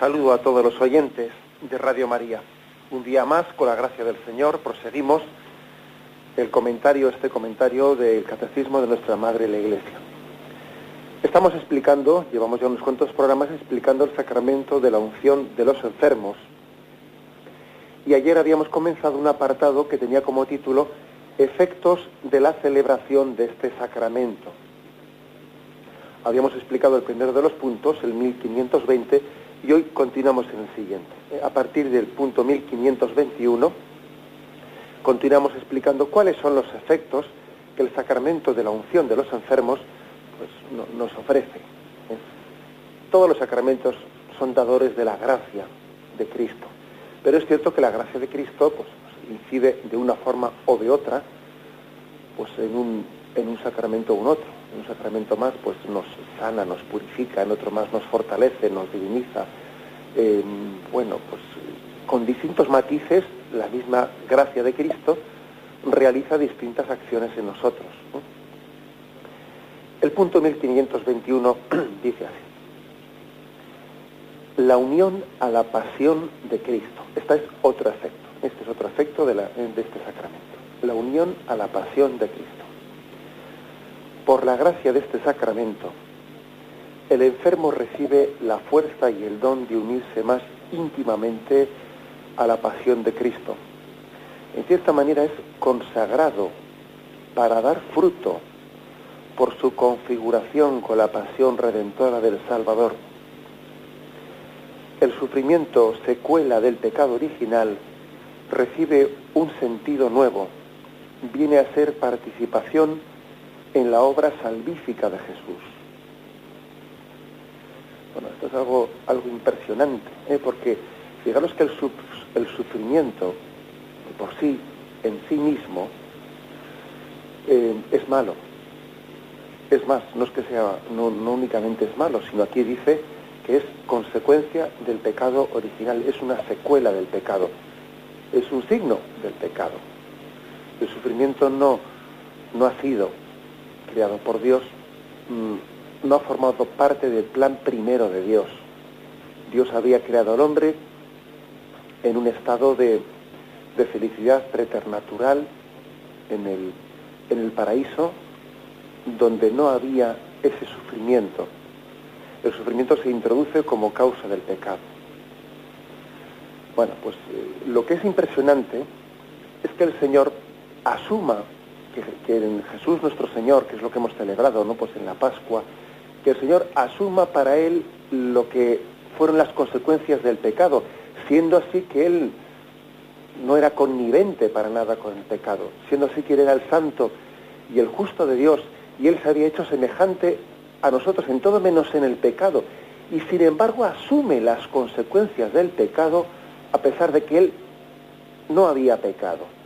Saludo a todos los oyentes de Radio María. Un día más, con la gracia del Señor, proseguimos el comentario, este comentario del Catecismo de nuestra Madre la Iglesia. Estamos explicando, llevamos ya unos cuantos programas explicando el sacramento de la unción de los enfermos. Y ayer habíamos comenzado un apartado que tenía como título Efectos de la celebración de este sacramento. Habíamos explicado el primero de los puntos, el 1520, y hoy continuamos en el siguiente. Eh, a partir del punto 1521, continuamos explicando cuáles son los efectos que el sacramento de la unción de los enfermos pues, nos ofrece. ¿eh? Todos los sacramentos son dadores de la gracia de Cristo, pero es cierto que la gracia de Cristo pues, incide de una forma o de otra pues, en, un, en un sacramento u otro un sacramento más pues nos sana, nos purifica, en otro más nos fortalece, nos diviniza. Eh, bueno, pues con distintos matices, la misma gracia de Cristo realiza distintas acciones en nosotros. El punto 1521 dice así. La unión a la pasión de Cristo. Este es otro efecto. Este es otro efecto de, de este sacramento. La unión a la pasión de Cristo. Por la gracia de este sacramento, el enfermo recibe la fuerza y el don de unirse más íntimamente a la pasión de Cristo. En cierta manera es consagrado para dar fruto por su configuración con la pasión redentora del Salvador. El sufrimiento secuela del pecado original recibe un sentido nuevo, viene a ser participación en la obra salvífica de Jesús. Bueno, esto es algo, algo impresionante, ¿eh? porque fijaros que el, sufrimiento por sí, en sí mismo, eh, es malo. Es más, no es que sea, no, no únicamente es malo, sino aquí dice que es consecuencia del pecado original, es una secuela del pecado, es un signo del pecado. El sufrimiento no, no ha sido creado por Dios, mm, no ha formado parte del plan primero de Dios. Dios había creado al hombre en un estado de, felicidad preternatural en el, en el paraíso, donde no había ese sufrimiento. El sufrimiento se introduce como causa del pecado. Bueno, pues eh, lo que es impresionante es que el Señor asuma que, en Jesús nuestro Señor, que es lo que hemos celebrado, ¿no? Pues en la Pascua, que el Señor asuma para él lo que fueron las consecuencias del pecado, siendo así que él no era connivente para nada con el pecado, siendo así que él era el santo y el justo de Dios, y él se había hecho semejante a nosotros en todo menos en el pecado, y sin embargo asume las consecuencias del pecado a pesar de que él no había pecado.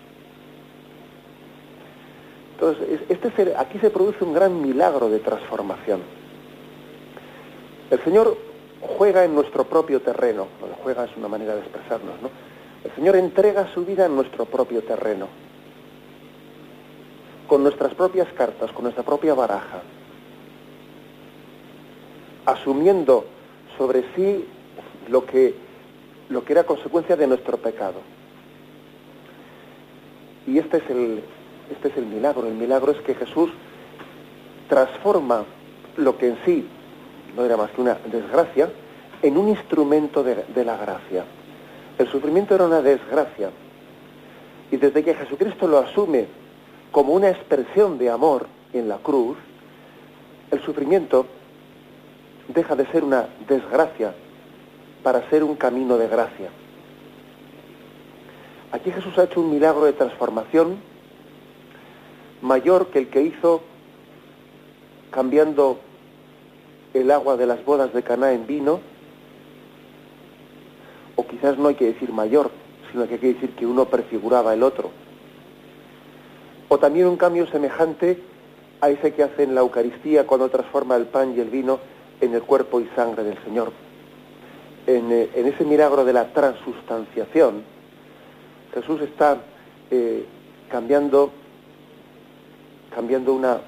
Entonces, este, aquí se produce un gran milagro de transformación. El Señor juega en nuestro propio terreno, juega es una manera de expresarnos, ¿no? El Señor entrega su vida en nuestro propio terreno, con nuestras propias cartas, con nuestra propia baraja, asumiendo sobre sí lo que, lo que era consecuencia de nuestro pecado. Y este es el, este es el milagro. El milagro es que Jesús transforma lo que en sí no era más que una desgracia en un instrumento de, la gracia. El sufrimiento era una desgracia. Y desde que Jesucristo lo asume como una expresión de amor en la cruz, el sufrimiento deja de ser una desgracia para ser un camino de gracia. Aquí Jesús ha hecho un milagro de transformación mayor que el que hizo cambiando el agua de las bodas de Caná en vino, o quizás no hay que decir mayor, sino que hay que decir que uno prefiguraba el otro. O también un cambio semejante a ese que hace en la Eucaristía cuando transforma el pan y el vino en el cuerpo y sangre del Señor. En, eh, ese milagro de la transustanciación, Jesús está eh, cambiando, cambiando una,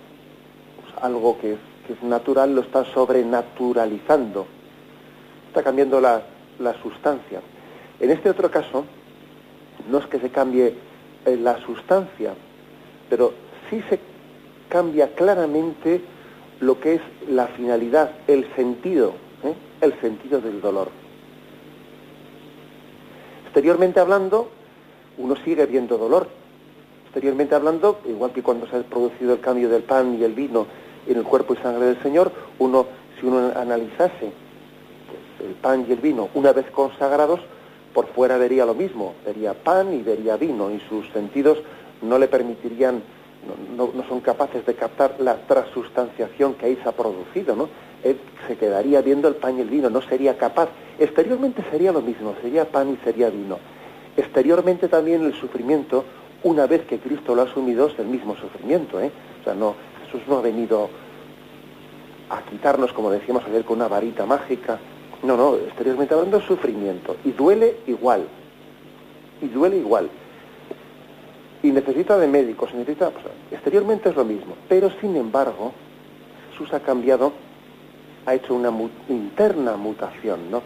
algo que es, que es natural, lo está sobrenaturalizando, está cambiando la, la sustancia. En este otro caso, no es que se cambie eh, la sustancia, pero sí se cambia claramente lo que es la finalidad, el sentido, ¿eh? el sentido del dolor. Exteriormente hablando, uno sigue viendo dolor. Exteriormente hablando, igual que cuando se ha producido el cambio del pan y el vino en el cuerpo y sangre del Señor, uno, si uno analizase el pan y el vino una vez consagrados, por fuera vería lo mismo, vería pan y vería vino, y sus sentidos no le permitirían, no, son capaces de captar la transustanciación que ahí se ha producido, ¿no? Él se quedaría viendo el pan y el vino, no sería capaz. Exteriormente sería lo mismo, sería pan y sería vino. Exteriormente también el sufrimiento, una vez que Cristo lo ha asumido, es el mismo sufrimiento, ¿eh? O sea, no, Jesús no ha venido a quitarnos, como decíamos ayer, con una varita mágica, no, no, exteriormente hablando sufrimiento. Y duele igual. Y duele igual. Y necesita de médicos, necesita... Pues, exteriormente es lo mismo. Pero sin embargo, Jesús ha cambiado, ha hecho una interna mutación, ¿no?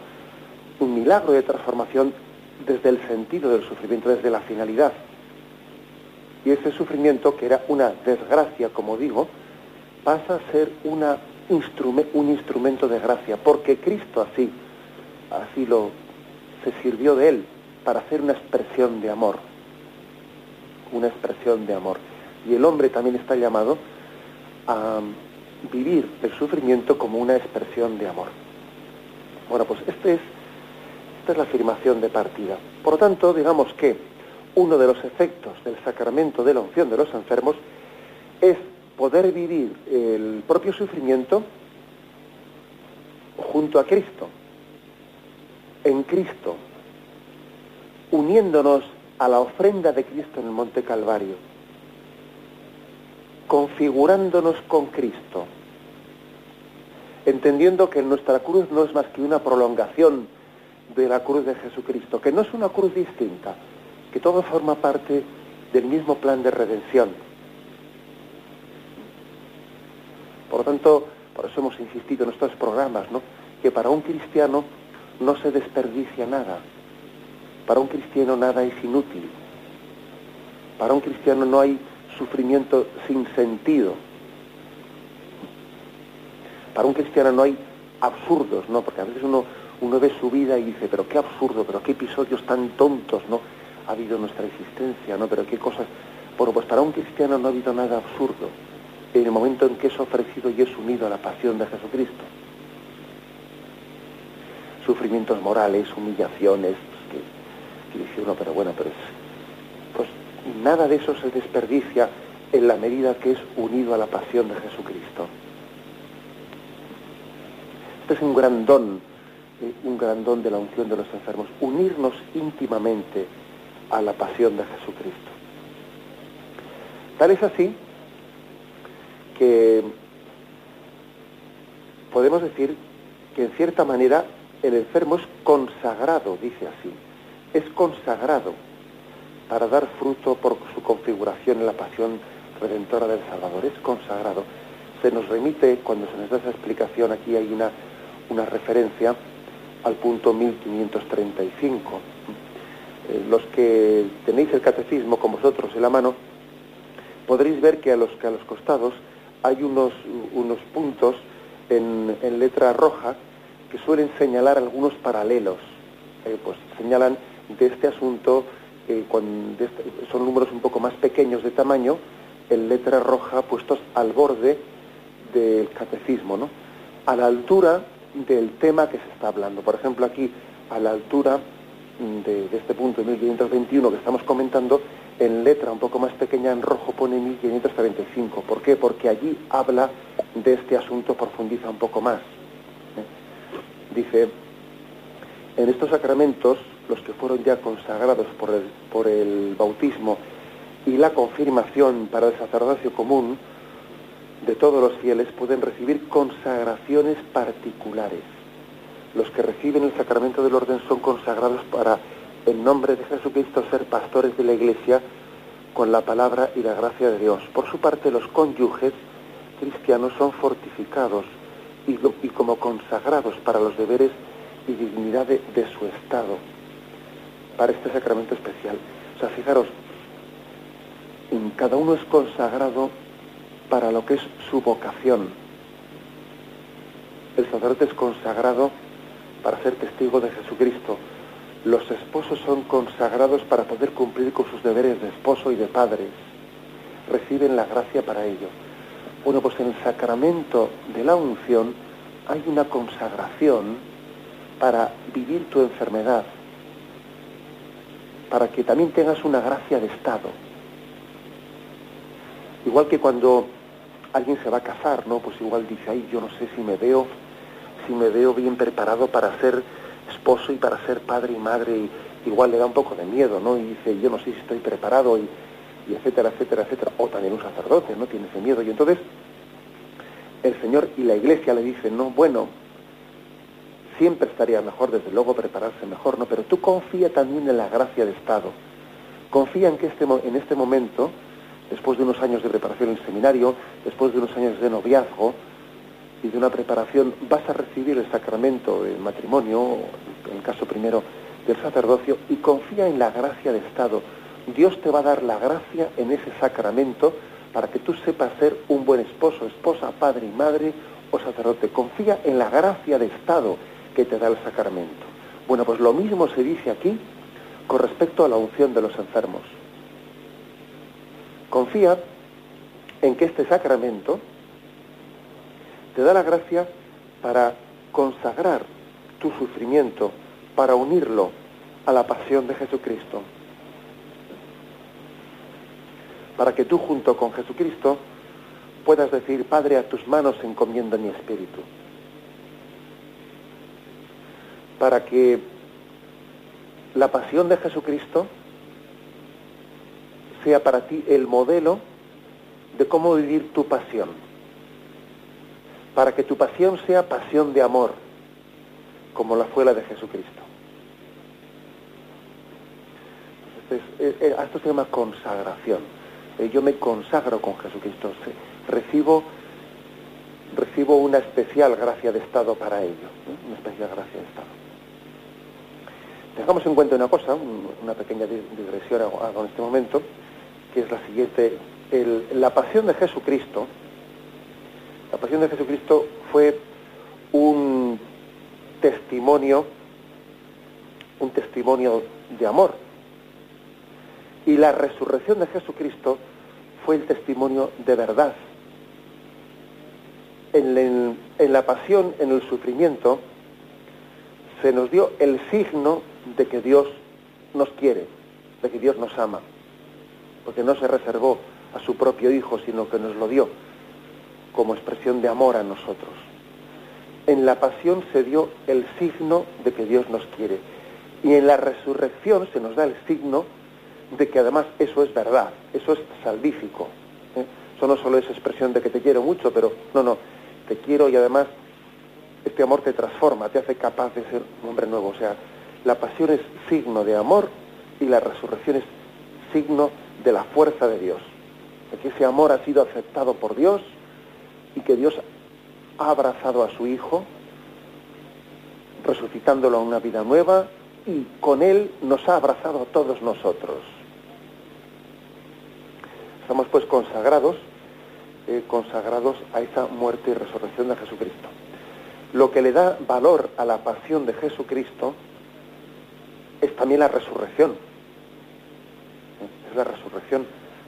Un milagro de transformación desde el sentido del sufrimiento, desde la finalidad. Y ese sufrimiento, que era una desgracia, como digo, pasa a ser una un instrumento de gracia, porque Cristo así, así lo se sirvió de él para hacer una expresión de amor, una expresión de amor. Y el hombre también está llamado a vivir el sufrimiento como una expresión de amor. Bueno, pues este es, esta es la afirmación de partida. Por lo tanto, digamos que uno de los efectos del sacramento de la unción de los enfermos es poder vivir el propio sufrimiento junto a Cristo, en Cristo, uniéndonos a la ofrenda de Cristo en el Monte Calvario, configurándonos con Cristo, entendiendo que nuestra cruz no es más que una prolongación de la cruz de Jesucristo, que no es una cruz distinta, que todo forma parte del mismo plan de redención Por lo tanto, por eso hemos insistido en estos programas, ¿no? que para un cristiano no se desperdicia nada. Para un cristiano nada es inútil. Para un cristiano no hay sufrimiento sin sentido. Para un cristiano no hay absurdos, ¿no? Porque a veces uno, uno ve su vida y dice, pero qué absurdo, pero qué episodios tan tontos, ¿no? Ha habido nuestra existencia, ¿no? Pero qué cosas... Bueno, pues para un cristiano no ha habido nada absurdo en el momento en que es ofrecido y es unido a la pasión de Jesucristo. Sufrimientos morales, humillaciones, que, dice uno, pero bueno, pero es, pues nada de eso se desperdicia en la medida que es unido a la pasión de Jesucristo. Este es un gran don, eh, un gran don de la unción de los enfermos, unirnos íntimamente a la pasión de Jesucristo. Tal es así que podemos decir que en cierta manera el enfermo es consagrado, dice así, es consagrado para dar fruto por su configuración en la pasión redentora del Salvador, es consagrado. Se nos remite, cuando se nos da esa explicación, aquí hay una, una referencia al punto 1535. Eh, los que tenéis el catecismo con vosotros en la mano, podréis ver que a los, que a los costados hay unos, unos puntos en, letra roja que suelen señalar algunos paralelos. Eh, pues señalan de este asunto, eh, este, son números un poco más pequeños de tamaño, en letra roja puestos al borde del catecismo, ¿no? a la altura del tema que se está hablando. Por ejemplo, aquí a la altura de, este punto, 1521, que estamos comentando, en letra un poco más pequeña, en rojo, pone 1535. ¿Por qué? Porque allí habla de este asunto, profundiza un poco más. ¿eh? Dice, en estos sacramentos, los que fueron ya consagrados por el, por el bautismo y la confirmación para el sacerdocio común, de todos los fieles pueden recibir consagraciones particulares. Los que reciben el sacramento del orden son consagrados para, en nombre de Jesucristo, ser pastores de la Iglesia con la palabra y la gracia de Dios. Por su parte, los cónyuges cristianos son fortificados y, como consagrados para los deberes y dignidad de, de su Estado, para este sacramento especial. O sea, fijaros, cada uno es consagrado para lo que es su vocación. El sacerdote es consagrado para ser testigo de Jesucristo. Los esposos son consagrados para poder cumplir con sus deberes de esposo y de padres. Reciben la gracia para ello. Bueno, pues en el sacramento de la unción hay una consagración para vivir tu enfermedad, para que también tengas una gracia de Estado. Igual que cuando alguien se va a casar, ¿no? Pues igual dice, ay, yo no sé si me veo si me veo bien preparado para ser esposo y para ser padre y madre, y igual le da un poco de miedo, ¿no? Y dice, yo no sé si estoy preparado, y, etcétera, etcétera, etcétera. O también un sacerdote, ¿no? Tiene ese miedo. Y entonces el Señor y la Iglesia le dicen, no, bueno, siempre estaría mejor, desde luego, prepararse mejor, ¿no? Pero tú confía también en la gracia de Estado. Confía en que este, en este momento, después de unos años de preparación en el seminario, después de unos años de noviazgo, y de una preparación vas a recibir el sacramento del matrimonio, en el caso primero del sacerdocio, y confía en la gracia de Estado. Dios te va a dar la gracia en ese sacramento para que tú sepas ser un buen esposo, esposa, padre y madre o sacerdote. Confía en la gracia de Estado que te da el sacramento. Bueno, pues lo mismo se dice aquí con respecto a la unción de los enfermos. Confía en que este sacramento te da la gracia para consagrar tu sufrimiento, para unirlo a la pasión de Jesucristo. Para que tú junto con Jesucristo puedas decir, Padre, a tus manos encomiendo mi espíritu. Para que la pasión de Jesucristo sea para ti el modelo de cómo vivir tu pasión para que tu pasión sea pasión de amor, como la fue la de Jesucristo. Entonces, eh, eh, esto se llama consagración. Eh, yo me consagro con Jesucristo, recibo, recibo una especial gracia de Estado para ello, una especial gracia de Estado. Tengamos en cuenta una cosa, una pequeña digresión hago en este momento, que es la siguiente. la pasión de Jesucristo, la pasión de Jesucristo fue un testimonio, un testimonio de amor. Y la resurrección de Jesucristo fue el testimonio de verdad. En, la pasión, en el sufrimiento, se nos dio el signo de que Dios nos quiere, de que Dios nos ama, porque no se reservó a su propio Hijo, sino que nos lo dio como expresión de amor a nosotros. En la pasión se dio el signo de que Dios nos quiere. Y en la resurrección se nos da el signo de que además eso es verdad, eso es salvífico. ¿eh? Eso no solo es expresión de que te quiero mucho, pero no, no, te quiero y además este amor te transforma, te hace capaz de ser un hombre nuevo. O sea, la pasión es signo de amor y la resurrección es signo de la fuerza de Dios. De que ese amor ha sido aceptado por Dios y que Dios ha abrazado a su Hijo, resucitándolo a una vida nueva y con Él nos ha abrazado a todos nosotros. Estamos pues consagrados, eh, consagrados a esa muerte y resurrección de Jesucristo. Lo que le da valor a la pasión de Jesucristo es también la resurrección. Es la resurrección.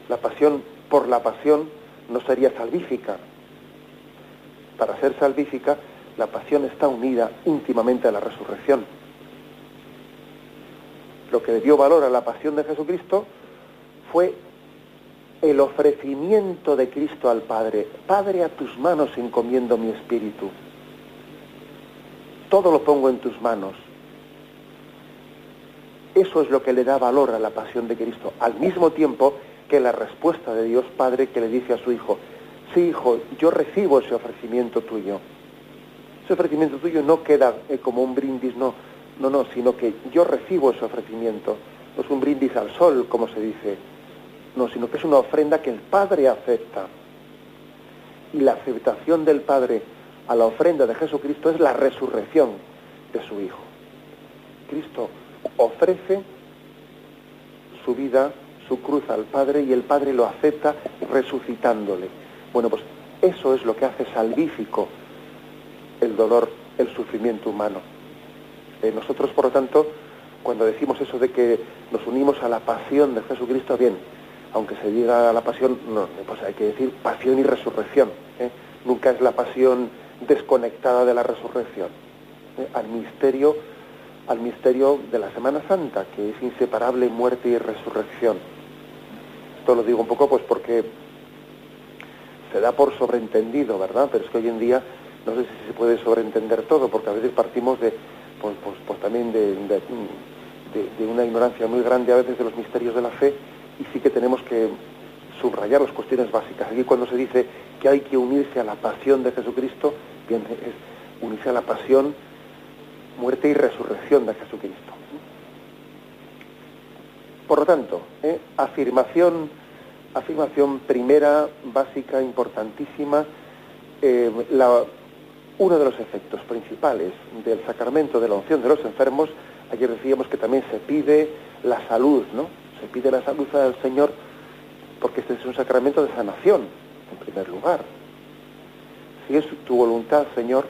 La pasión por la pasión no sería salvífica, para ser salvífica, la pasión está unida íntimamente a la resurrección. lo que dio valor a la pasión de Jesucristo fue el ofrecimiento de Cristo al Padre. Padre, a tus manos encomiendo mi espíritu. Todo lo pongo en tus manos. Eso es lo que le da valor a la pasión de Cristo, al mismo tiempo que la respuesta de Dios Padre que le dice a su Hijo, sí, Hijo, yo recibo ese ofrecimiento tuyo. Ese ofrecimiento tuyo no queda eh, como un brindis, no, no, no, sino que yo recibo ese ofrecimiento. No es un brindis al sol, como se dice, no, sino que es una ofrenda que el Padre acepta. Y la aceptación del Padre a la ofrenda de Jesucristo es la resurrección de su Hijo. Cristo ofrece su vida, su cruz al Padre y el Padre lo acepta resucitándole. Bueno, pues eso es lo que hace salvífico el dolor, el sufrimiento humano. Eh, nosotros, por lo tanto, cuando decimos eso de que nos unimos a la pasión de Jesucristo, bien, aunque se diga la pasión, no, pues hay que decir pasión y resurrección. ¿eh? Nunca es la pasión desconectada de la resurrección. ¿eh? Al misterio al misterio de la Semana Santa, que es inseparable muerte y resurrección. Esto lo digo un poco pues porque se da por sobreentendido, ¿verdad? Pero es que hoy en día no sé si se puede sobreentender todo, porque a veces partimos de, pues, pues, pues también de, de, una ignorancia muy grande a veces de los misterios de la fe y sí que tenemos que subrayar las cuestiones básicas. Aquí cuando se dice que hay que unirse a la pasión de Jesucristo, bien, es unirse a la pasión muerte y resurrección de Jesucristo. Por lo tanto, ¿eh? afirmación, afirmación primera, básica, importantísima, eh, uno de los efectos principales del sacramento de la unción de los enfermos, ayer decíamos que también se pide la salud, ¿no? Se pide la salud al Señor porque este es un sacramento de sanación, en primer lugar. Si es tu voluntad, Señor,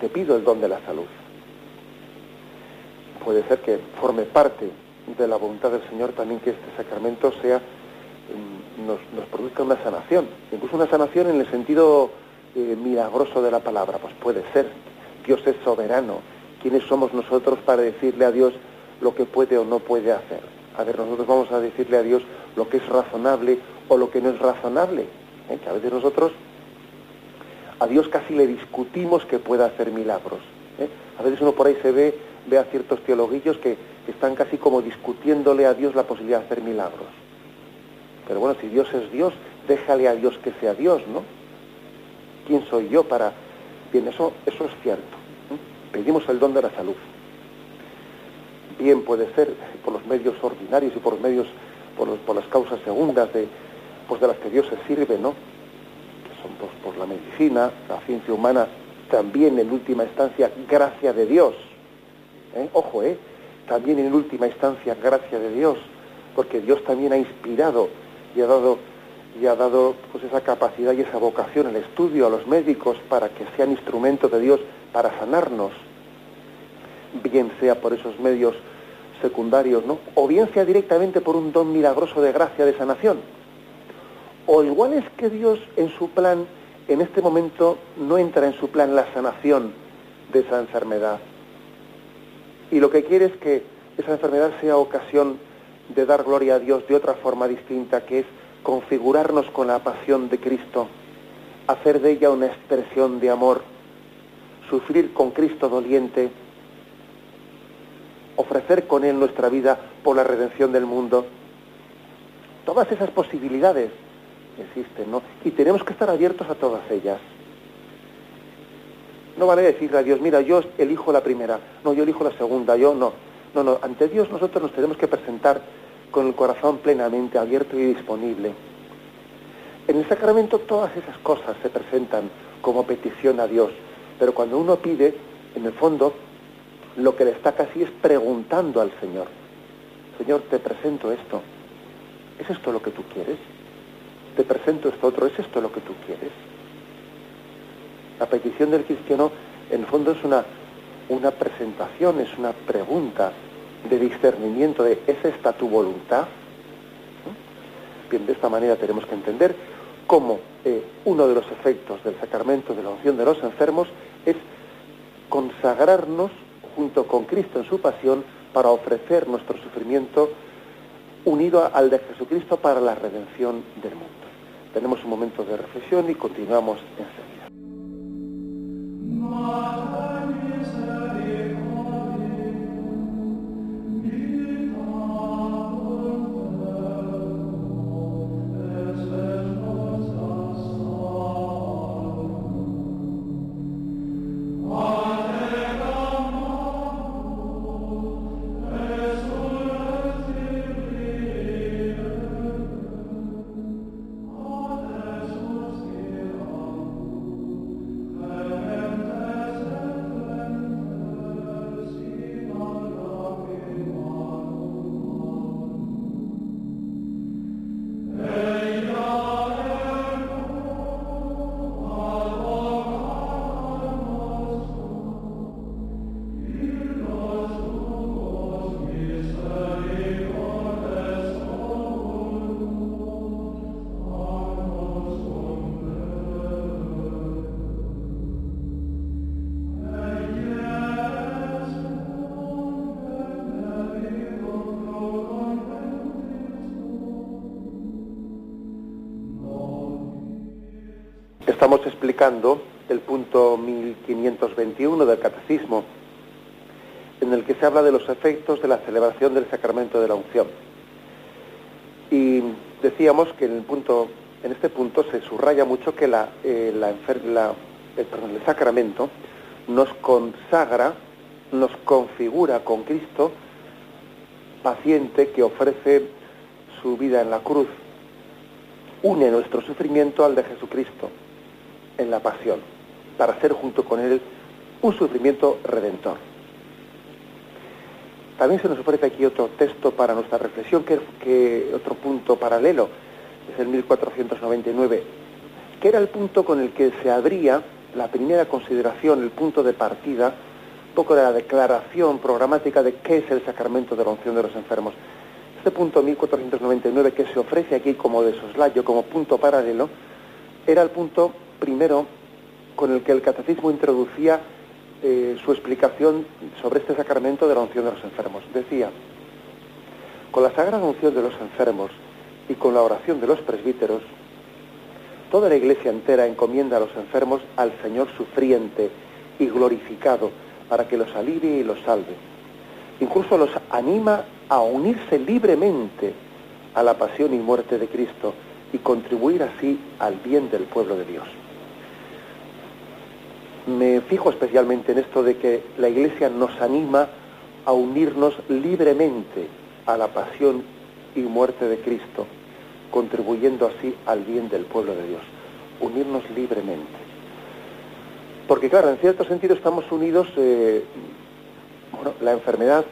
te pido el don de la salud. Puede ser que forme parte de la voluntad del Señor también que este sacramento sea mm, nos, produzca una sanación, incluso una sanación en el sentido eh, milagroso de la palabra, pues puede ser. Dios es soberano. ¿Quiénes somos nosotros para decirle a Dios lo que puede o no puede hacer? A ver, nosotros vamos a decirle a Dios lo que es razonable o lo que no es razonable. ¿eh? Que a veces nosotros a Dios casi le discutimos que pueda hacer milagros. ¿eh? A veces uno por ahí se ve, ve a ciertos teologuillos que están casi como discutiéndole a Dios la posibilidad de hacer milagros. Pero bueno, si Dios es Dios, déjale a Dios que sea Dios, ¿no? ¿Quién soy yo para...? Bien, eso, eso es cierto. ¿eh? Pedimos el don de la salud. Bien puede ser por los medios ordinarios y por los medios, por, por las causas segundas de, pues de las que Dios se sirve, ¿no? son por, la medicina, la ciencia humana, también en última instancia gracia de Dios. ¿eh? Ojo, ¿eh? También en última instancia gracia de Dios, porque Dios también ha inspirado y ha dado y ha dado pues esa capacidad y esa vocación, el estudio a los médicos para que sean instrumentos de Dios para sanarnos, bien sea por esos medios secundarios, ¿no? O bien sea directamente por un don milagroso de gracia de sanación. O igual es que Dios en su plan, en este momento, no entra en su plan la sanación de esa enfermedad. Y lo que quiere es que esa enfermedad sea ocasión de dar gloria a Dios de otra forma distinta, que es configurarnos con la pasión de Cristo, hacer de ella una expresión de amor, sufrir con Cristo doliente, ofrecer con Él nuestra vida por la redención del mundo. Todas esas posibilidades existen, ¿no? Y tenemos que estar abiertos a todas ellas. No vale decirle a Dios, mira, yo elijo la primera, no, yo elijo la segunda, yo no. No, no, ante Dios nosotros nos tenemos que presentar con el corazón plenamente abierto y disponible. En el sacramento todas esas cosas se presentan como petición a Dios, pero cuando uno pide, en el fondo, lo que le está es preguntando al Señor. Señor, te presento esto. ¿Es esto lo que tú quieres? te presento esto otro, ¿es esto lo que tú quieres? La petición del cristiano en el fondo es una, una presentación, es una pregunta de discernimiento de ¿es esta tu voluntad? Bien, de esta manera tenemos que entender cómo eh, uno de los efectos del sacramento de la unción de los enfermos es consagrarnos junto con Cristo en su pasión para ofrecer nuestro sufrimiento unido al de Jesucristo para la redención del mundo. Tenemos un momento de reflexión y continuamos enseguida. Estamos explicando el punto 1521 del Catecismo, en el que se habla de los efectos de la celebración del sacramento de la unción. Y decíamos que en, este punto se subraya mucho que eh, la, el sacramento nos consagra, nos configura con Cristo, paciente que ofrece su vida en la cruz, une nuestro sufrimiento al de Jesucristo en la pasión, para hacer junto con él un sufrimiento redentor. También se nos ofrece aquí otro texto para nuestra reflexión, que, que otro punto paralelo, es el 1499, que era el punto con el que se abría la primera consideración, el punto de partida, un poco de la declaración programática de qué es el sacramento de la unción de los enfermos. Este punto 1499 que se ofrece aquí como de soslayo, como punto paralelo, era el punto primero con el que el catecismo introducía eh, su explicación sobre este sacramento de la unción de los enfermos. Decía, con la sagrada unción de los enfermos y con la oración de los presbíteros, toda la iglesia entera encomienda a los enfermos al Señor sufriente y glorificado para que los alivie y los salve. Incluso los anima a unirse libremente a la pasión y muerte de Cristo y contribuir así al bien del pueblo de Dios me fijo especialmente en esto de que la Iglesia nos anima a unirnos libremente a la pasión y muerte de Cristo, contribuyendo así al bien del pueblo de Dios. Unirnos libremente. Porque claro, en cierto sentido estamos unidos, eh, bueno, la enfermedad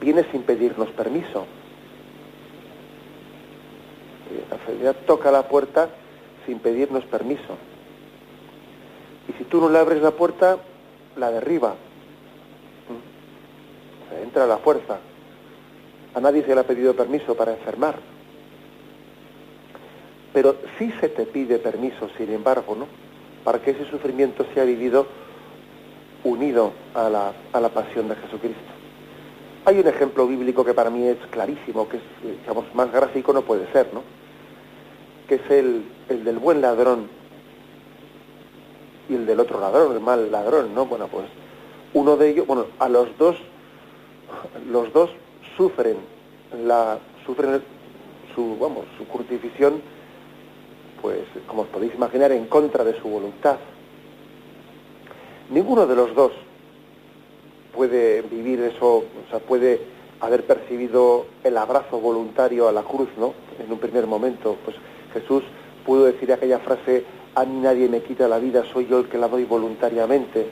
viene sin pedirnos permiso. Eh, la enfermedad toca la puerta sin pedirnos permiso si tú no le abres la puerta, la derriba. ¿Mm? entra la fuerza. A nadie se le ha pedido permiso para enfermar. Pero sí se te pide permiso, sin embargo, ¿no? Para que ese sufrimiento sea vivido unido a la, a la pasión de Jesucristo. Hay un ejemplo bíblico que para mí es clarísimo, que es, digamos, más gráfico no puede ser, ¿no? Que es el, el del buen ladrón y el del otro ladrón, el mal ladrón, ¿no? Bueno, pues uno de ellos, bueno, a los dos, los dos sufren la, sufren su, vamos, su crucifixión, pues como os podéis imaginar, en contra de su voluntad. Ninguno de los dos puede vivir eso, o sea, puede haber percibido el abrazo voluntario a la cruz, ¿no? En un primer momento, pues Jesús pudo decir aquella frase a mí nadie me quita la vida, soy yo el que la doy voluntariamente.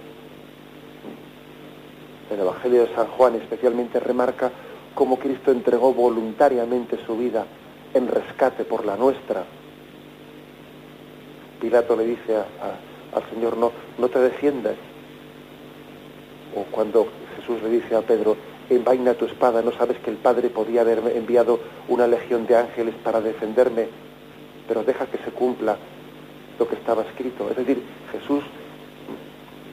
El Evangelio de San Juan especialmente remarca cómo Cristo entregó voluntariamente su vida en rescate por la nuestra. Pilato le dice al Señor, no, no te defiendas. O cuando Jesús le dice a Pedro, envaina tu espada, no sabes que el Padre podía haber enviado una legión de ángeles para defenderme, pero deja que se cumpla lo que estaba escrito. Es decir, Jesús,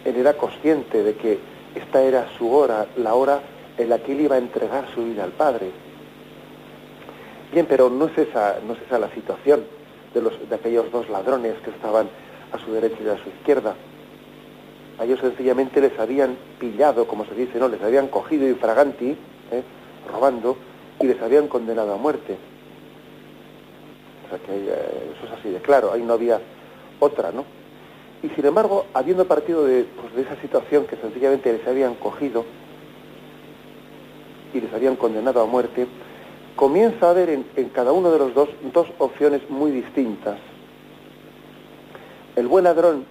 él era consciente de que esta era su hora, la hora en la que él iba a entregar su vida al Padre. Bien, pero no es esa, no es esa la situación de, los, de aquellos dos ladrones que estaban a su derecha y a su izquierda. A ellos sencillamente les habían pillado, como se dice, no, les habían cogido infraganti, ¿eh? robando, y les habían condenado a muerte. O sea que eh, eso es así de claro, ahí no había otra, ¿no? Y sin embargo, habiendo partido de, pues, de esa situación que sencillamente les habían cogido y les habían condenado a muerte, comienza a haber en, en cada uno de los dos dos opciones muy distintas. El buen ladrón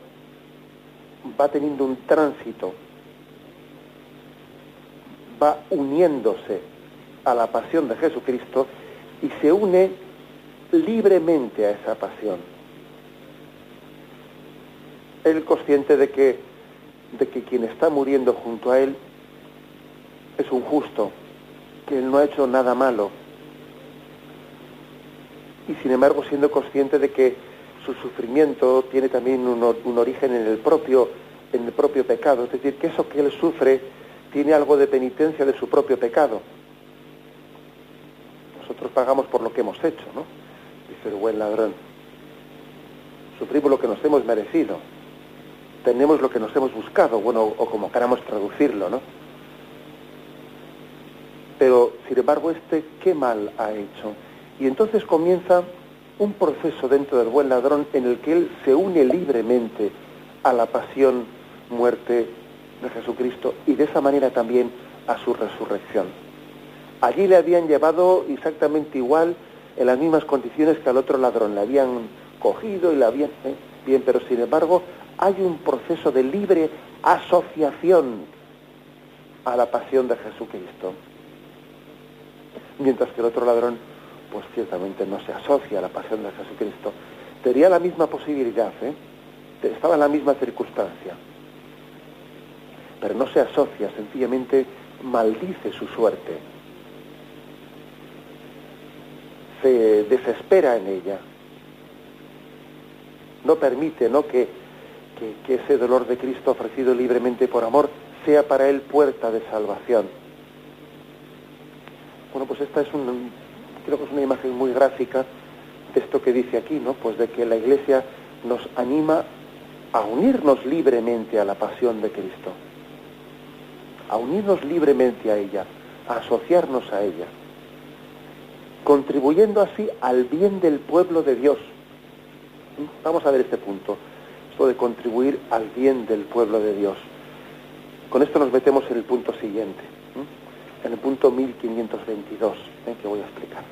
va teniendo un tránsito, va uniéndose a la pasión de Jesucristo y se une libremente a esa pasión. Él consciente de que, de que quien está muriendo junto a él es un justo, que él no ha hecho nada malo. Y sin embargo siendo consciente de que su sufrimiento tiene también un, origen en el propio en el propio pecado, es decir, que eso que él sufre tiene algo de penitencia de su propio pecado. Nosotros pagamos por lo que hemos hecho, ¿no? Dice el buen ladrón. Sufrimos lo que nos hemos merecido. Tenemos lo que nos hemos buscado, bueno, o como queramos traducirlo, ¿no? Pero, sin embargo, este, ¿qué mal ha hecho? Y entonces comienza un proceso dentro del buen ladrón en el que él se une libremente a la pasión, muerte de Jesucristo y de esa manera también a su resurrección. Allí le habían llevado exactamente igual en las mismas condiciones que al otro ladrón, le habían cogido y le habían... ¿eh? Bien, pero sin embargo hay un proceso de libre asociación a la pasión de Jesucristo. Mientras que el otro ladrón pues ciertamente no se asocia a la pasión de Jesucristo. Tenía la misma posibilidad, ¿eh? estaba en la misma circunstancia, pero no se asocia, sencillamente maldice su suerte, se desespera en ella, no permite ¿no? Que, que, ese dolor de Cristo ofrecido libremente por amor sea para él puerta de salvación. Bueno, pues esta es un, creo que es una imagen muy gráfica de esto que dice aquí, ¿no? Pues de que la Iglesia nos anima a unirnos libremente a la pasión de Cristo, a unirnos libremente a ella, a asociarnos a ella, contribuyendo así al bien del pueblo de Dios. Vamos a ver este punto, esto de contribuir al bien del pueblo de Dios. Con esto nos metemos en el punto siguiente en el punto 1522, ¿eh? que voy a explicar.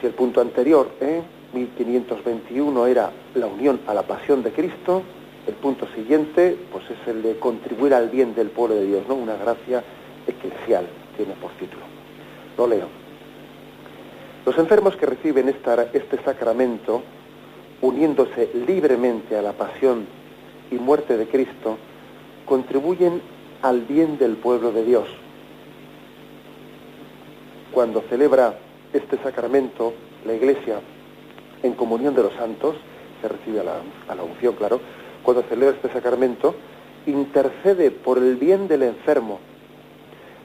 Si el punto anterior, ¿eh? 1521, era la unión a la pasión de Cristo, el punto siguiente pues es el de contribuir al bien del pueblo de Dios, ¿no? Una gracia eclesial, tiene por título. Lo leo. Los enfermos que reciben esta, este sacramento, uniéndose libremente a la pasión y muerte de Cristo, contribuyen al bien del pueblo de Dios. Cuando celebra este sacramento, la Iglesia, en comunión de los santos, se recibe a la, a la unción, claro, cuando celebra este sacramento, intercede por el bien del enfermo.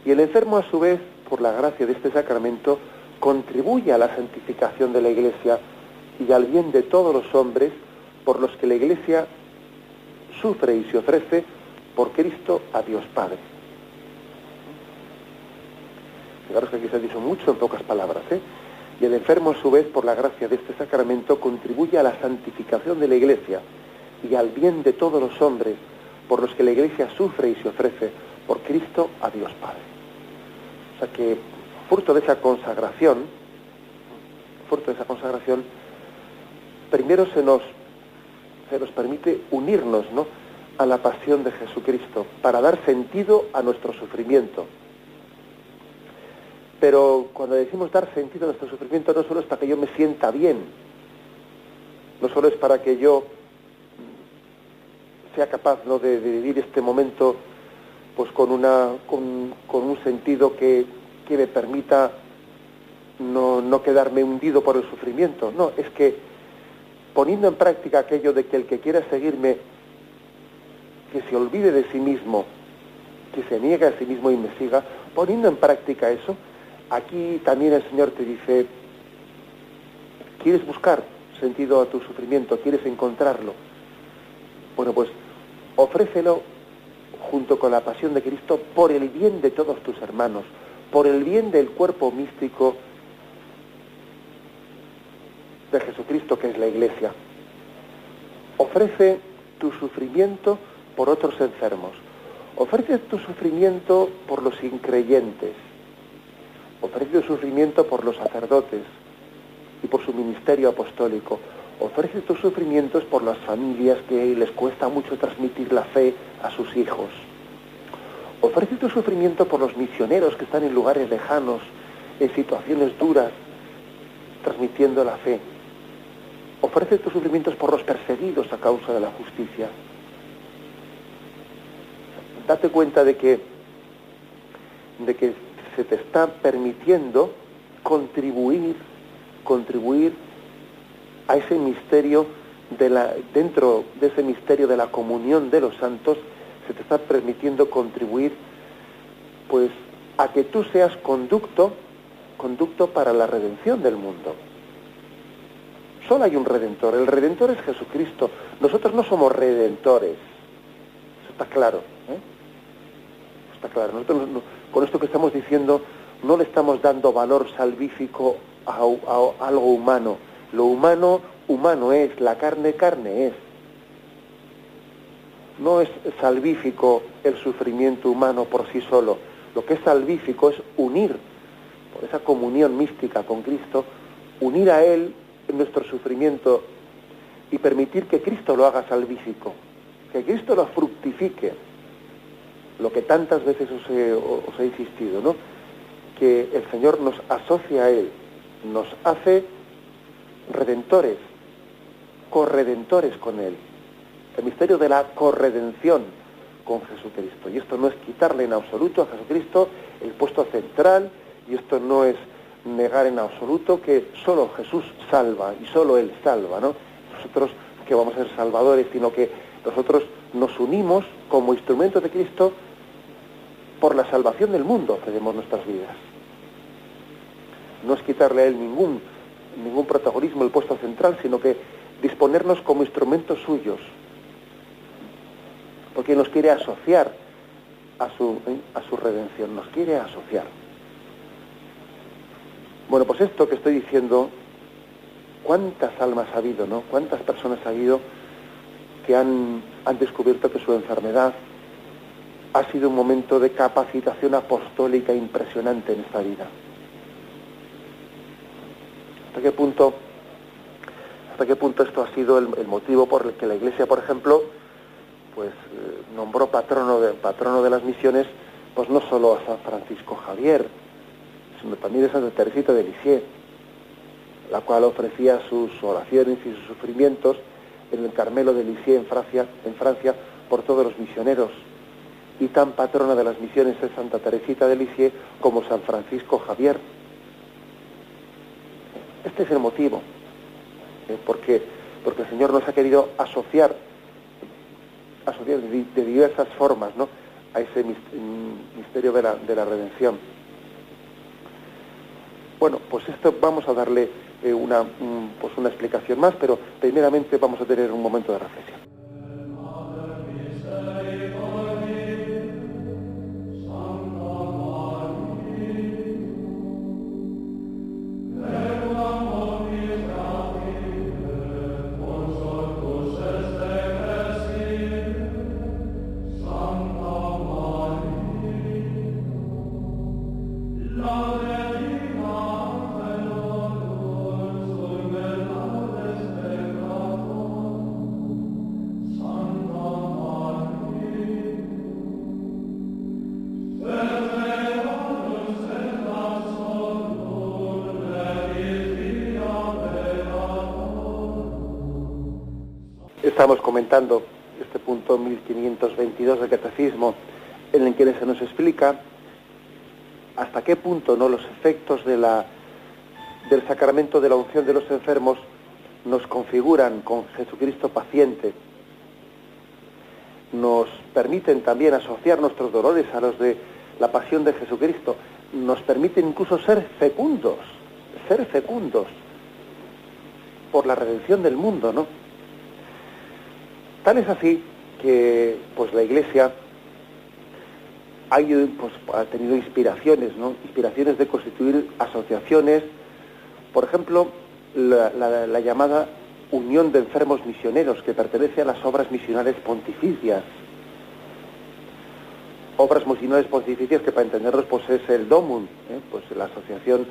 Y el enfermo, a su vez, por la gracia de este sacramento, contribuye a la santificación de la Iglesia y al bien de todos los hombres por los que la Iglesia sufre y se ofrece por Cristo a Dios Padre. Fijaros que aquí se ha dicho mucho en pocas palabras, ¿eh? Y el enfermo, a su vez, por la gracia de este sacramento, contribuye a la santificación de la Iglesia y al bien de todos los hombres, por los que la Iglesia sufre y se ofrece por Cristo a Dios Padre. O sea que, fruto de esa consagración, fruto de esa consagración, primero se nos, se nos permite unirnos, ¿no? a la pasión de Jesucristo, para dar sentido a nuestro sufrimiento. Pero cuando decimos dar sentido a nuestro sufrimiento no solo es para que yo me sienta bien, no solo es para que yo sea capaz ¿no? de, de, vivir este momento pues con, una, con, con un sentido que, que me permita no, no quedarme hundido por el sufrimiento. No, es que poniendo en práctica aquello de que el que quiera seguirme que se olvide de sí mismo que se niegue a sí mismo y me siga, poniendo en práctica eso, aquí también el Señor te dice, ¿quieres buscar sentido a tu sufrimiento? ¿Quieres encontrarlo? Bueno, pues ofrécelo junto con la pasión de Cristo por el bien de todos tus hermanos, por el bien del cuerpo místico de Jesucristo que es la Iglesia. Ofrece tu sufrimiento por otros enfermos. Ofrece tu sufrimiento por los increyentes. Ofrece tu sufrimiento por los sacerdotes y por su ministerio apostólico. Ofrece tus sufrimientos por las familias que les cuesta mucho transmitir la fe a sus hijos. Ofrece tu sufrimiento por los misioneros que están en lugares lejanos, en situaciones duras, transmitiendo la fe. Ofrece tus sufrimientos por los perseguidos a causa de la justicia. Date cuenta de que, de que se te está permitiendo contribuir, contribuir a ese misterio de la, dentro de ese misterio de la comunión de los santos, se te está permitiendo contribuir, pues, a que tú seas conducto, conducto para la redención del mundo. Solo hay un redentor, el redentor es Jesucristo. Nosotros no somos redentores, eso está claro. ¿eh? Está claro. Nosotros con esto que estamos diciendo no le estamos dando valor salvífico a, a algo humano. Lo humano, humano es, la carne, carne es. No es salvífico el sufrimiento humano por sí solo. Lo que es salvífico es unir, por esa comunión mística con Cristo, unir a Él nuestro sufrimiento y permitir que Cristo lo haga salvífico, que Cristo lo fructifique, lo que tantas veces os he, os he insistido, ¿no? Que el Señor nos asocia a Él, nos hace redentores, corredentores con Él. El misterio de la corredención con Jesucristo. Y esto no es quitarle en absoluto a Jesucristo el puesto central, y esto no es negar en absoluto que solo Jesús salva y solo Él salva, ¿no? Nosotros que vamos a ser salvadores, sino que nosotros nos unimos como instrumentos de Cristo por la salvación del mundo, cedemos nuestras vidas. No es quitarle a Él ningún, ningún protagonismo, el puesto central, sino que disponernos como instrumentos suyos, porque nos quiere asociar a su, a su redención, nos quiere asociar. Bueno, pues esto que estoy diciendo, ¿cuántas almas ha habido, no? ¿Cuántas personas ha habido que han, han descubierto que su enfermedad ha sido un momento de capacitación apostólica impresionante en esta vida? ¿Hasta qué punto, hasta qué punto esto ha sido el, motivo por el que la Iglesia, por ejemplo, pues eh, nombró patrono de, patrono de las misiones, pues no solo a San Francisco Javier, también de Santa Teresita de Lisieux, la cual ofrecía sus oraciones y sus sufrimientos en el Carmelo de Lisieux en Francia, en Francia por todos los misioneros. Y tan patrona de las misiones es Santa Teresita de Lisieux como San Francisco Javier. Este es el motivo, ¿eh? porque, porque el Señor nos ha querido asociar, asociar de, de diversas formas ¿no? a ese misterio de la, de la redención. Bueno, pues esto vamos a darle eh, una, un, pues una explicación más, pero primeramente vamos a tener un momento de reflexión. Comentando este punto 1522 del Catecismo, en el que se nos explica hasta qué punto no los efectos de la, del sacramento de la unción de los enfermos nos configuran con Jesucristo paciente. nos permiten también asociar nuestros dolores a los de la pasión de Jesucristo, nos permiten incluso ser fecundos, ser fecundos por la redención del mundo, ¿no? Tal es así que pues la Iglesia ha, pues, ha tenido inspiraciones, ¿no? Inspiraciones de constituir asociaciones, por ejemplo, la, llamada Unión de Enfermos Misioneros, que pertenece a las obras misionales pontificias. Obras misionales pontificias que para entenderlos pues es el DOMUN, ¿eh? pues la asociación,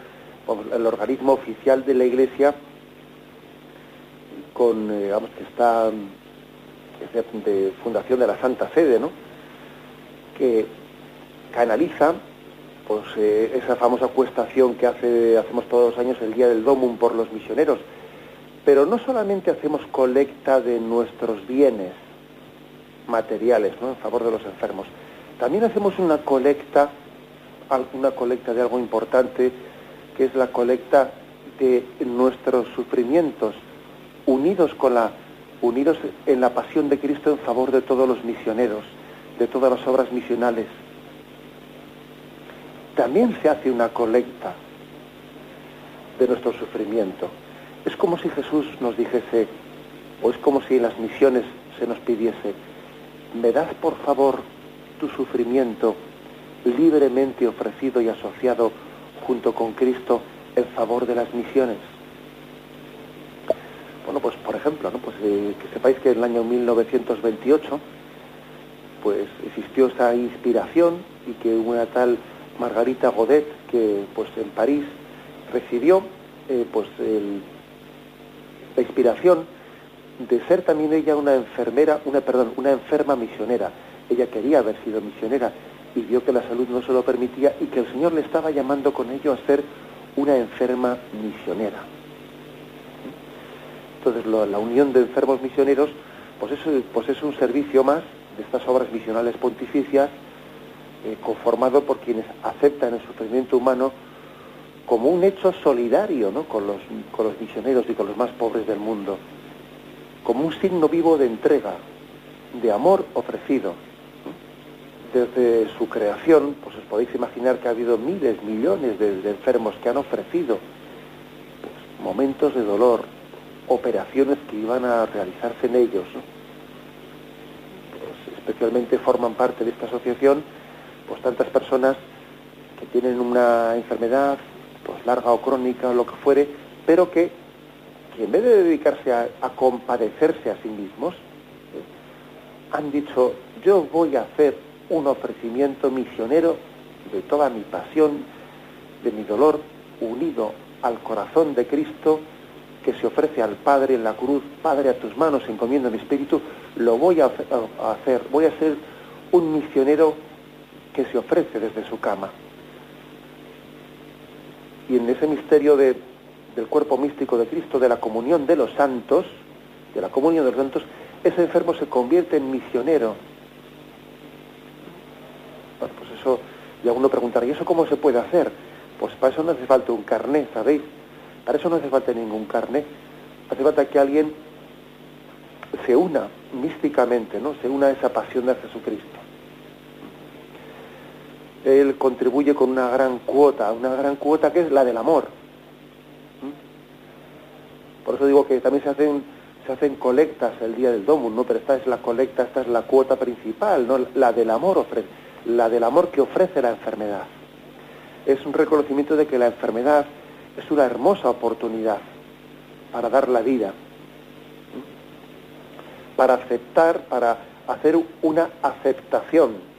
el organismo oficial de la Iglesia, con, eh, digamos, que está de fundación de la Santa Sede, ¿no? que canaliza pues eh, esa famosa cuestación que hace, hacemos todos los años el Día del Domum por los misioneros. Pero no solamente hacemos colecta de nuestros bienes materiales ¿no? en favor de los enfermos, también hacemos una colecta, una colecta de algo importante, que es la colecta de nuestros sufrimientos, unidos con la unidos en la pasión de Cristo en favor de todos los misioneros, de todas las obras misionales. También se hace una colecta de nuestro sufrimiento. Es como si Jesús nos dijese, o es como si en las misiones se nos pidiese, me das por favor tu sufrimiento libremente ofrecido y asociado junto con Cristo en favor de las misiones. Bueno, pues por ejemplo, ¿no? pues, eh, que sepáis que en el año 1928 pues existió esa inspiración y que una tal Margarita Godet, que pues en París recibió eh, pues la inspiración de ser también ella una enfermera, una perdón, una enferma misionera. Ella quería haber sido misionera y vio que la salud no se lo permitía y que el Señor le estaba llamando con ello a ser una enferma misionera. Entonces la unión de enfermos misioneros pues es, pues es un servicio más de estas obras misionales pontificias eh, conformado por quienes aceptan el sufrimiento humano como un hecho solidario ¿no? con, los, con los misioneros y con los más pobres del mundo, como un signo vivo de entrega, de amor ofrecido. Desde su creación, pues os podéis imaginar que ha habido miles, millones de, enfermos que han ofrecido pues, momentos de dolor, operaciones que iban a realizarse en ellos. Pues, especialmente forman parte de esta asociación pues tantas personas que tienen una enfermedad pues larga o crónica o lo que fuere, pero que, en vez de dedicarse a, compadecerse a sí mismos, ¿eh? han dicho, yo voy a hacer un ofrecimiento misionero de toda mi pasión, de mi dolor, unido al corazón de Cristo, que se ofrece al Padre en la cruz, Padre a tus manos encomiendo mi espíritu, lo voy a hacer, voy a ser un misionero que se ofrece desde su cama. Y en ese misterio de, del cuerpo místico de Cristo, de la comunión de los santos, de la comunión de los santos, ese enfermo se convierte en misionero. Bueno, pues eso, y alguno preguntará, ¿y eso cómo se puede hacer? Pues para eso no hace falta un carné, ¿sabéis? Para eso no hace falta ningún carné. Hace falta que alguien se una místicamente, ¿no? Se una a esa pasión de Jesucristo. Él contribuye con una gran cuota, una gran cuota que es la del amor. ¿Mm? Por eso digo que también se hacen, se hacen colectas el día del Domus, ¿no? Pero esta es la colecta, esta es la cuota principal, ¿no? La del amor la del amor que ofrece la enfermedad. Es un reconocimiento de que la enfermedad es una hermosa oportunidad para dar la vida, para aceptar, para hacer una aceptación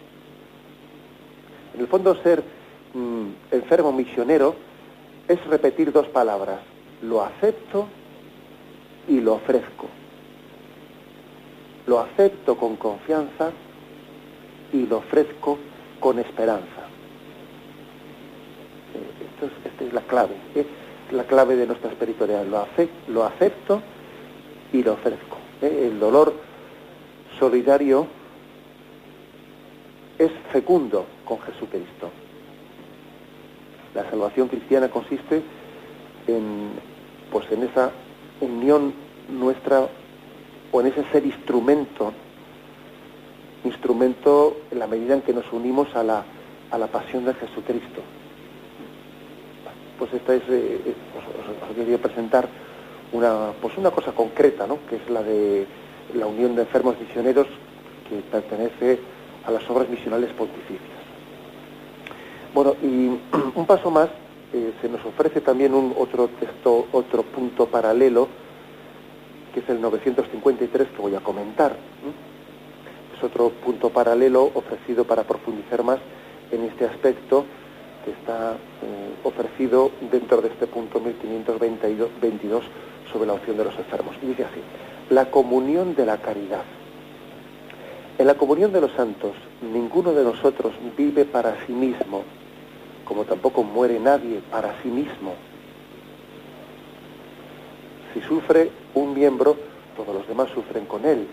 en el fondo, ser mm, enfermo misionero es repetir dos palabras, lo acepto y lo ofrezco. Lo acepto con confianza y lo ofrezco con esperanza. Eh, esto la clave, la clave de nuestra espiritualidad. Lo, acepto, y lo ofrezco. El dolor solidario es fecundo con Jesucristo. La salvación cristiana consiste en, pues en esa unión nuestra o en ese ser instrumento instrumento en la medida en que nos unimos a la, a la pasión de Jesucristo. Pues esta es, eh, os, os, quería presentar una, pues una cosa concreta, ¿no? que es la de la Unión de Enfermos Misioneros, que pertenece a las obras misionales pontificias. Bueno, y un paso más, eh, se nos ofrece también un otro texto, otro punto paralelo, que es el 953 que voy a comentar. Es otro punto paralelo ofrecido para profundizar más en este aspecto que está eh, ofrecido dentro de este punto 1522 sobre la opción de los enfermos. Y dice así, la comunión de la caridad. En la comunión de los santos, ninguno de nosotros vive para sí mismo, como tampoco muere nadie para sí mismo. Si sufre un miembro, todos los demás sufren con él.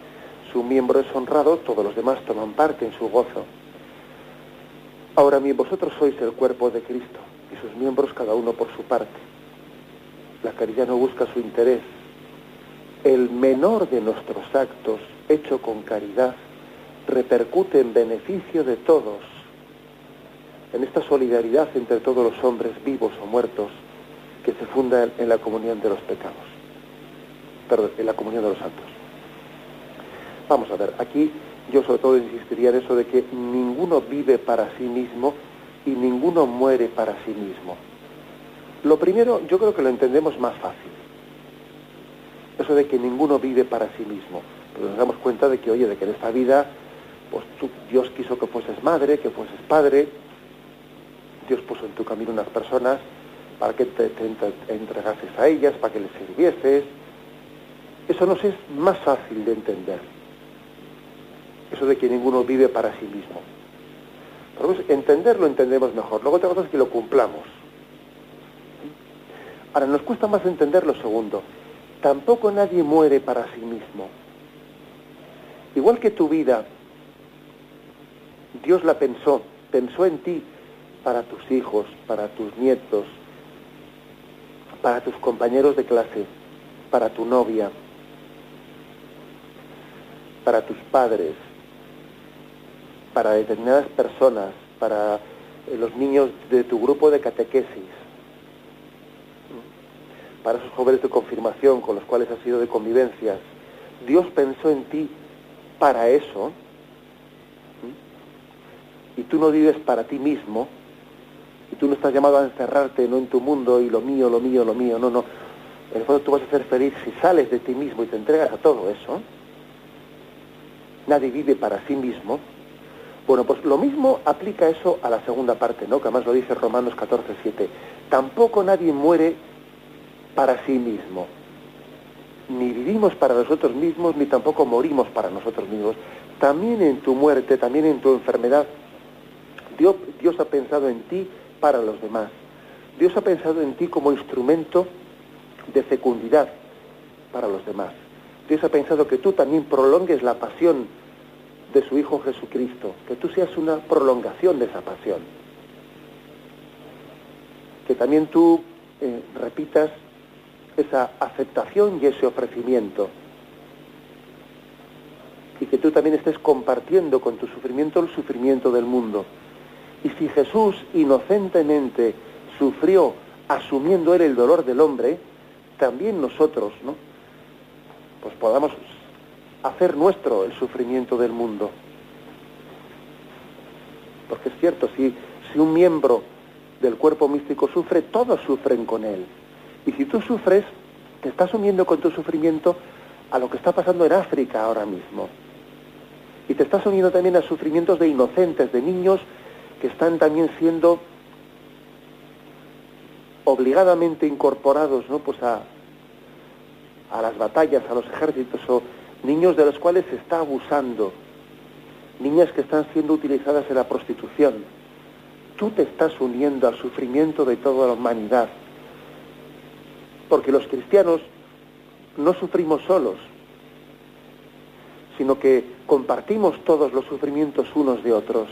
Si un miembro es honrado, todos los demás toman parte en su gozo. Ahora bien, vosotros sois el cuerpo de Cristo y sus miembros cada uno por su parte. La caridad no busca su interés. El menor de nuestros actos, hecho con caridad, repercute en beneficio de todos. En esta solidaridad entre todos los hombres vivos o muertos que se funda en la comunión de los pecados, perdón, en la comunión de los santos. Vamos a ver, aquí yo sobre todo insistiría en eso de que ninguno vive para sí mismo y ninguno muere para sí mismo. Lo primero, yo creo que lo entendemos más fácil. Eso de que ninguno vive para sí mismo. Pero nos damos cuenta de que, oye, de que en esta vida, pues tú, Dios quiso que fueses madre, que fueses padre. Dios puso en tu camino unas personas para que te, te, te entregases a ellas, para que les sirvieses. Eso nos es más fácil de entender. Eso de que ninguno vive para sí mismo. Entenderlo entendemos mejor. Luego otra cosa es que lo cumplamos. Ahora, nos cuesta más entender lo segundo. Tampoco nadie muere para sí mismo. Igual que tu vida, Dios la pensó, pensó en ti para tus hijos, para tus nietos, para tus compañeros de clase, para tu novia, para tus padres, para determinadas personas, para los niños de tu grupo de catequesis, para esos jóvenes de confirmación con los cuales has sido de convivencias. Dios pensó en ti para eso y tú no vives para ti mismo y tú no estás llamado a encerrarte no en tu mundo y lo mío, lo mío, lo mío, no, no. En el fondo tú vas a ser feliz si sales de ti mismo y te entregas a todo eso. Nadie vive para sí mismo. Bueno, pues lo mismo aplica eso a la segunda parte, ¿no? Que además lo dice Romanos 14, 7. Tampoco nadie muere para sí mismo. Ni vivimos para nosotros mismos, ni tampoco morimos para nosotros mismos. También en tu muerte, también en tu enfermedad, Dios, Dios ha pensado en ti para los demás. Dios ha pensado en ti como instrumento de fecundidad para los demás. Dios ha pensado que tú también prolongues la pasión de su Hijo Jesucristo, que tú seas una prolongación de esa pasión. Que también tú eh, repitas esa aceptación y ese ofrecimiento. Y que tú también estés compartiendo con tu sufrimiento el sufrimiento del mundo. Y si Jesús inocentemente sufrió asumiendo él el dolor del hombre, también nosotros, ¿no? Pues podamos hacer nuestro el sufrimiento del mundo. Porque es cierto, si, si un miembro del cuerpo místico sufre, todos sufren con él. Y si tú sufres, te estás uniendo con tu sufrimiento a lo que está pasando en África ahora mismo. Y te estás uniendo también a sufrimientos de inocentes, de niños que están también siendo obligadamente incorporados ¿no? pues a, a las batallas, a los ejércitos, o niños de los cuales se está abusando, niñas que están siendo utilizadas en la prostitución. Tú te estás uniendo al sufrimiento de toda la humanidad porque los cristianos no sufrimos solos, sino que compartimos todos los sufrimientos unos de otros.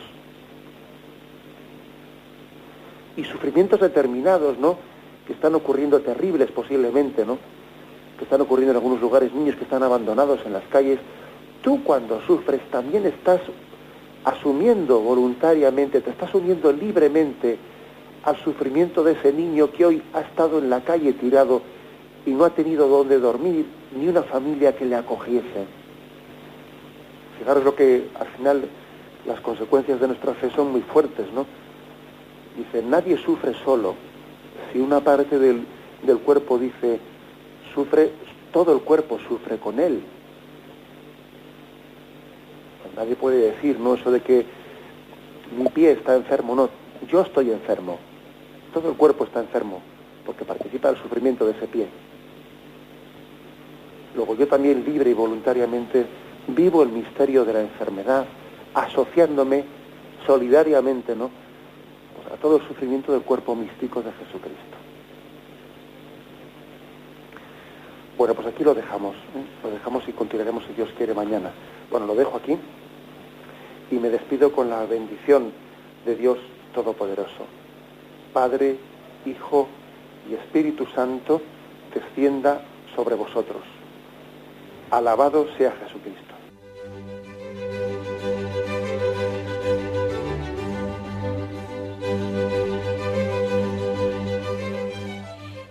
Y sufrimientos determinados, ¿no? Que están ocurriendo terribles posiblemente, ¿no? Que están ocurriendo en algunos lugares, niños que están abandonados en las calles. Tú cuando sufres también estás asumiendo voluntariamente, te estás uniendo libremente al sufrimiento de ese niño que hoy ha estado en la calle tirado y no ha tenido dónde dormir, ni una familia que le acogiese. Fijaros lo que al final las consecuencias de nuestra fe son muy fuertes, ¿no? Dice, nadie sufre solo. Si una parte del, del cuerpo dice, sufre, todo el cuerpo sufre con él. Nadie puede decir, ¿no? Eso de que mi pie está enfermo, no, yo estoy enfermo. Todo el cuerpo está enfermo, porque participa del sufrimiento de ese pie. Luego yo también libre y voluntariamente vivo el misterio de la enfermedad, asociándome solidariamente, ¿no? A todo el sufrimiento del cuerpo místico de Jesucristo. Bueno, pues aquí lo dejamos, ¿eh? lo dejamos y continuaremos si Dios quiere mañana. Bueno, lo dejo aquí y me despido con la bendición de Dios Todopoderoso. Padre, Hijo y Espíritu Santo, descienda sobre vosotros. Alabado sea Jesucristo.